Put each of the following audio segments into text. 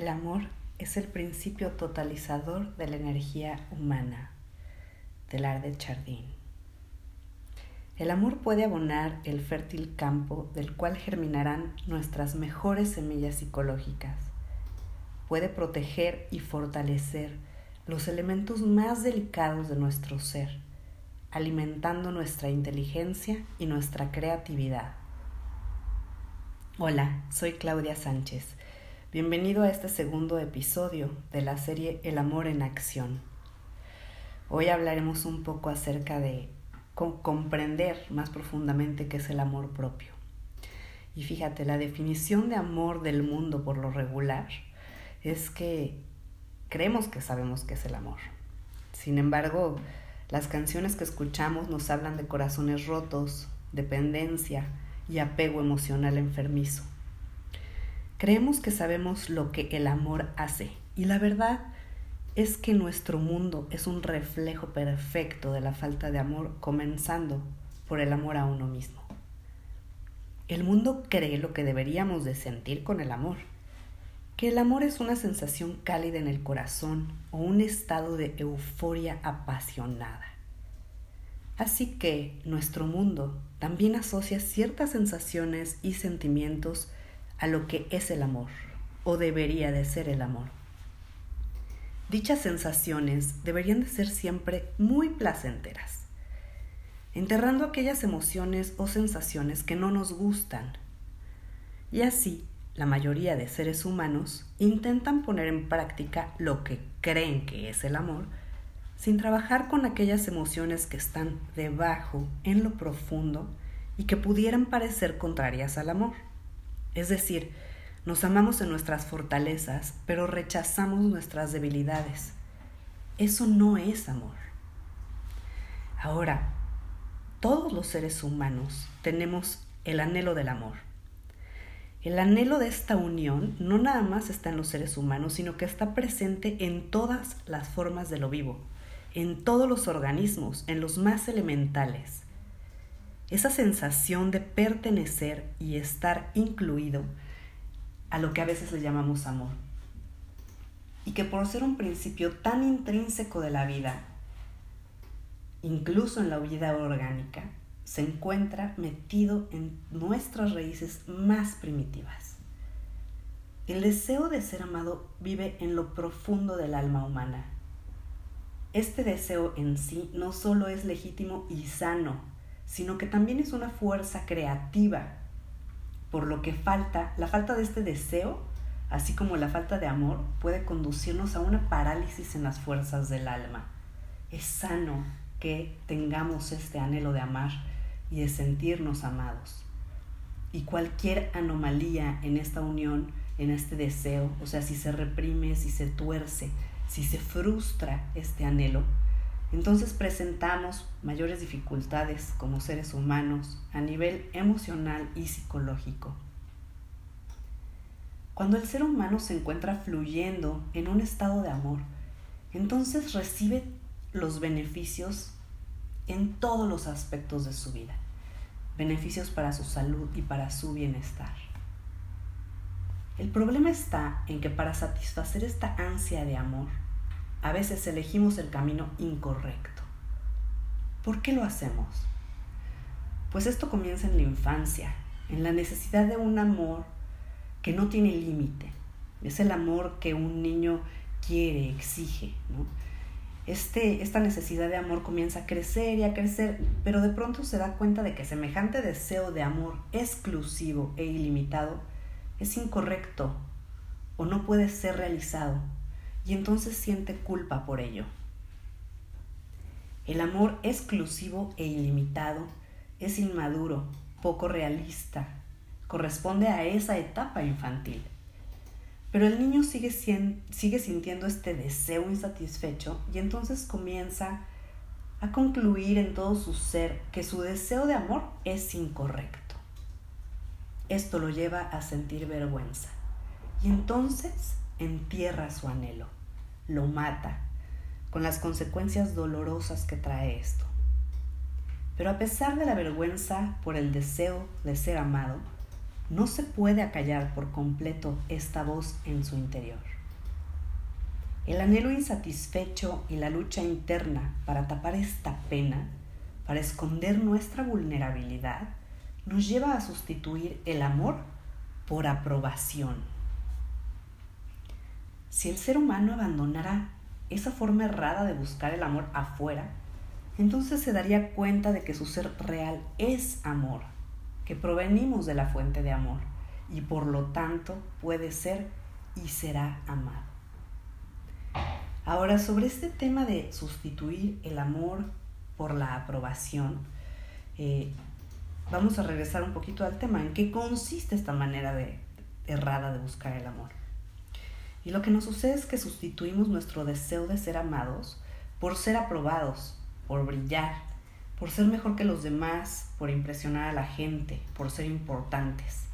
El amor es el principio totalizador de la energía humana, del de Chardin. El amor puede abonar el fértil campo del cual germinarán nuestras mejores semillas psicológicas. Puede proteger y fortalecer los elementos más delicados de nuestro ser, alimentando nuestra inteligencia y nuestra creatividad. Hola, soy Claudia Sánchez Bienvenido a este segundo episodio de la serie El amor en acción. Hoy hablaremos un poco acerca de comprender más profundamente qué es el amor propio. Y fíjate, la definición de amor del mundo por lo regular es que creemos que sabemos qué es el amor. Sin embargo, las canciones que escuchamos nos hablan de corazones rotos, dependencia y apego emocional enfermizo. Creemos que sabemos lo que el amor hace y la verdad es que nuestro mundo es un reflejo perfecto de la falta de amor, comenzando por el amor a uno mismo. El mundo cree lo que deberíamos de sentir con el amor, que el amor es una sensación cálida en el corazón o un estado de euforia apasionada. Así que nuestro mundo también asocia ciertas sensaciones y sentimientos a lo que es el amor o debería de ser el amor. Dichas sensaciones deberían de ser siempre muy placenteras, enterrando aquellas emociones o sensaciones que no nos gustan. Y así, la mayoría de seres humanos intentan poner en práctica lo que creen que es el amor, sin trabajar con aquellas emociones que están debajo, en lo profundo, y que pudieran parecer contrarias al amor. Es decir, nos amamos en nuestras fortalezas, pero rechazamos nuestras debilidades. Eso no es amor. Ahora, todos los seres humanos tenemos el anhelo del amor. El anhelo de esta unión no nada más está en los seres humanos, sino que está presente en todas las formas de lo vivo, en todos los organismos, en los más elementales. Esa sensación de pertenecer y estar incluido a lo que a veces le llamamos amor. Y que por ser un principio tan intrínseco de la vida, incluso en la vida orgánica, se encuentra metido en nuestras raíces más primitivas. El deseo de ser amado vive en lo profundo del alma humana. Este deseo en sí no solo es legítimo y sano, sino que también es una fuerza creativa, por lo que falta, la falta de este deseo, así como la falta de amor, puede conducirnos a una parálisis en las fuerzas del alma. Es sano que tengamos este anhelo de amar y de sentirnos amados. Y cualquier anomalía en esta unión, en este deseo, o sea, si se reprime, si se tuerce, si se frustra este anhelo, entonces presentamos mayores dificultades como seres humanos a nivel emocional y psicológico. Cuando el ser humano se encuentra fluyendo en un estado de amor, entonces recibe los beneficios en todos los aspectos de su vida, beneficios para su salud y para su bienestar. El problema está en que para satisfacer esta ansia de amor, a veces elegimos el camino incorrecto. ¿Por qué lo hacemos? Pues esto comienza en la infancia, en la necesidad de un amor que no tiene límite. Es el amor que un niño quiere, exige. Este, esta necesidad de amor comienza a crecer y a crecer, pero de pronto se da cuenta de que semejante deseo de amor exclusivo e ilimitado es incorrecto o no puede ser realizado y entonces siente culpa por ello. El amor exclusivo e ilimitado es inmaduro, poco realista, corresponde a esa etapa infantil. Pero el niño sigue, sigue sintiendo este deseo insatisfecho y entonces comienza a concluir en todo su ser que su deseo de amor es incorrecto. Esto lo lleva a sentir vergüenza y entonces entierra su anhelo, lo mata, con las consecuencias dolorosas que trae esto. Pero a pesar de la vergüenza por el deseo de ser amado, no se puede acallar por completo esta voz en su interior. El anhelo insatisfecho y la lucha interna para tapar esta pena, para esconder nuestra vulnerabilidad, nos lleva a sustituir el amor por aprobación. Si el ser humano abandonara esa forma errada de buscar el amor afuera, entonces se daría cuenta de que su ser real es amor, que provenimos de la fuente de amor y por lo tanto puede ser y será amado. Ahora, sobre este tema de sustituir el amor por la aprobación, eh, vamos a regresar un poquito al tema, en qué consiste esta manera errada de buscar el amor. Y lo que nos sucede es que sustituimos nuestro deseo de ser amados por ser aprobados, por brillar, por ser mejor que los demás, por impresionar a la gente, por ser importantes.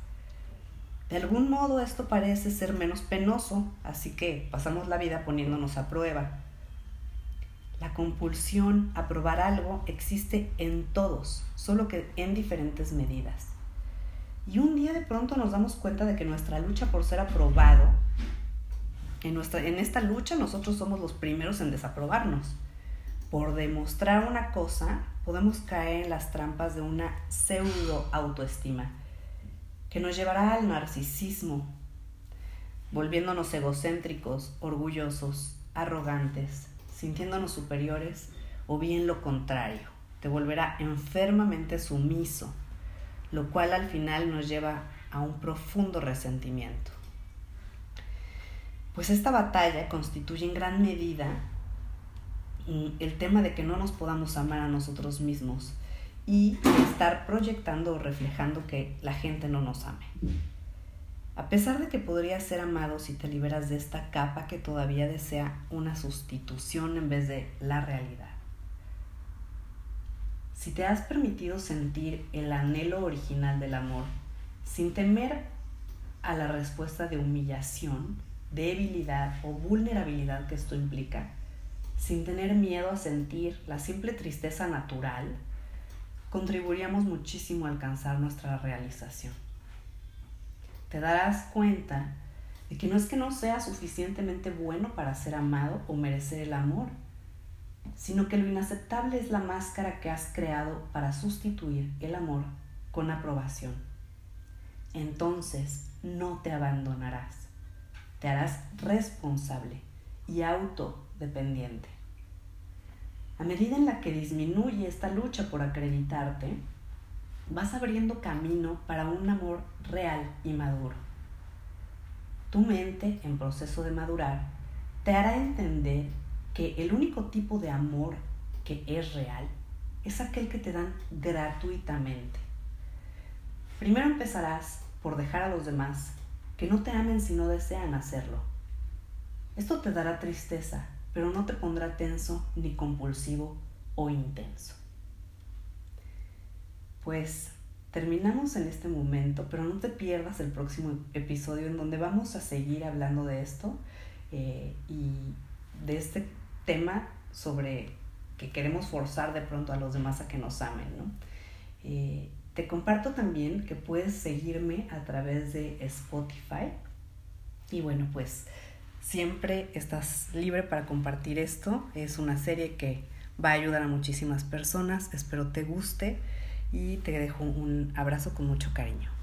De algún modo esto parece ser menos penoso, así que pasamos la vida poniéndonos a prueba. La compulsión a probar algo existe en todos, solo que en diferentes medidas. Y un día de pronto nos damos cuenta de que nuestra lucha por ser aprobado, en, nuestra, en esta lucha nosotros somos los primeros en desaprobarnos. Por demostrar una cosa, podemos caer en las trampas de una pseudo autoestima que nos llevará al narcisismo, volviéndonos egocéntricos, orgullosos, arrogantes, sintiéndonos superiores o bien lo contrario, te volverá enfermamente sumiso, lo cual al final nos lleva a un profundo resentimiento. Pues esta batalla constituye en gran medida el tema de que no nos podamos amar a nosotros mismos y estar proyectando o reflejando que la gente no nos ame. A pesar de que podrías ser amado si te liberas de esta capa que todavía desea una sustitución en vez de la realidad. Si te has permitido sentir el anhelo original del amor sin temer a la respuesta de humillación, debilidad o vulnerabilidad que esto implica, sin tener miedo a sentir la simple tristeza natural, contribuiríamos muchísimo a alcanzar nuestra realización. Te darás cuenta de que no es que no seas suficientemente bueno para ser amado o merecer el amor, sino que lo inaceptable es la máscara que has creado para sustituir el amor con aprobación. Entonces no te abandonarás, te harás responsable y autodependiente. A medida en la que disminuye esta lucha por acreditarte, vas abriendo camino para un amor real y maduro. Tu mente, en proceso de madurar, te hará entender que el único tipo de amor que es real es aquel que te dan gratuitamente. Primero empezarás por dejar a los demás que no te amen si no desean hacerlo. Esto te dará tristeza, pero no te pondrá tenso ni compulsivo o intenso. Pues terminamos en este momento, pero no te pierdas el próximo episodio en donde vamos a seguir hablando de esto eh, y de este tema sobre que queremos forzar de pronto a los demás a que nos amen. Eh, te comparto también que puedes seguirme a través de Spotify. Y bueno, pues Siempre estás libre para compartir esto. Es una serie que va a ayudar a muchísimas personas. Espero te guste y te dejo un abrazo con mucho cariño.